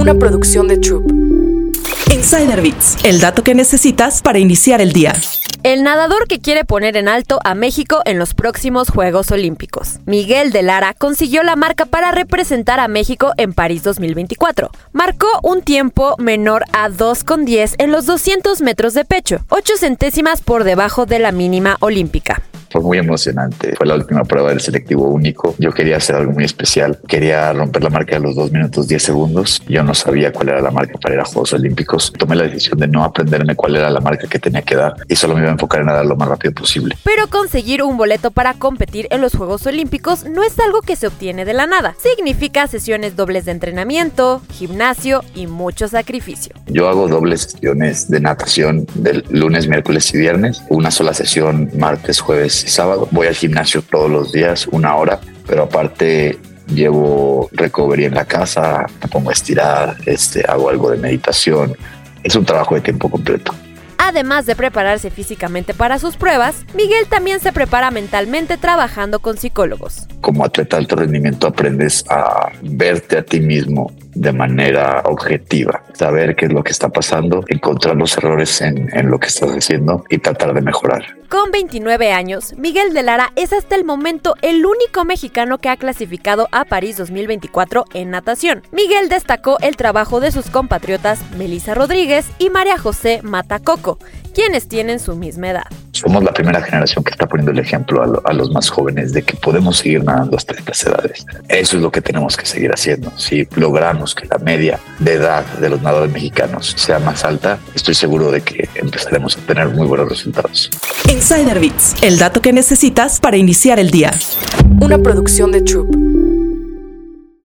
una producción de Troop. Insider Bits, el dato que necesitas para iniciar el día. El nadador que quiere poner en alto a México en los próximos Juegos Olímpicos. Miguel de Lara consiguió la marca para representar a México en París 2024. Marcó un tiempo menor a 2,10 en los 200 metros de pecho, 8 centésimas por debajo de la mínima olímpica. Fue muy emocionante. Fue la última prueba del selectivo único. Yo quería hacer algo muy especial. Quería romper la marca de los 2 minutos 10 segundos. Yo no sabía cuál era la marca para ir a Juegos Olímpicos. Tomé la decisión de no aprenderme cuál era la marca que tenía que dar y solo me iba a enfocar en nadar lo más rápido posible. Pero conseguir un boleto para competir en los Juegos Olímpicos no es algo que se obtiene de la nada. Significa sesiones dobles de entrenamiento, gimnasio y mucho sacrificio. Yo hago dobles sesiones de natación del lunes, miércoles y viernes. Una sola sesión martes, jueves sábado. Voy al gimnasio todos los días, una hora, pero aparte llevo recovery en la casa, me pongo a estirar, este, hago algo de meditación. Es un trabajo de tiempo completo. Además de prepararse físicamente para sus pruebas, Miguel también se prepara mentalmente trabajando con psicólogos. Como atleta de alto rendimiento aprendes a verte a ti mismo de manera objetiva, saber qué es lo que está pasando, encontrar los errores en, en, lo que estás haciendo y tratar de mejorar. Con 29 años, Miguel de Lara es hasta el momento el único mexicano que ha clasificado a París 2024 en natación. Miguel destacó el trabajo de sus compatriotas Melissa Rodríguez y María José Matacoco, quienes tienen su misma edad. Somos la primera generación que está poniendo el ejemplo a, lo, a, los más jóvenes de que podemos seguir nadando hasta estas edades. Eso es lo que tenemos que seguir haciendo. Si logramos que la media de edad de los nadadores mexicanos sea más alta, estoy seguro de que empezaremos a tener muy buenos resultados. Insider Bits, el dato que necesitas para iniciar el día. Una producción de Troop.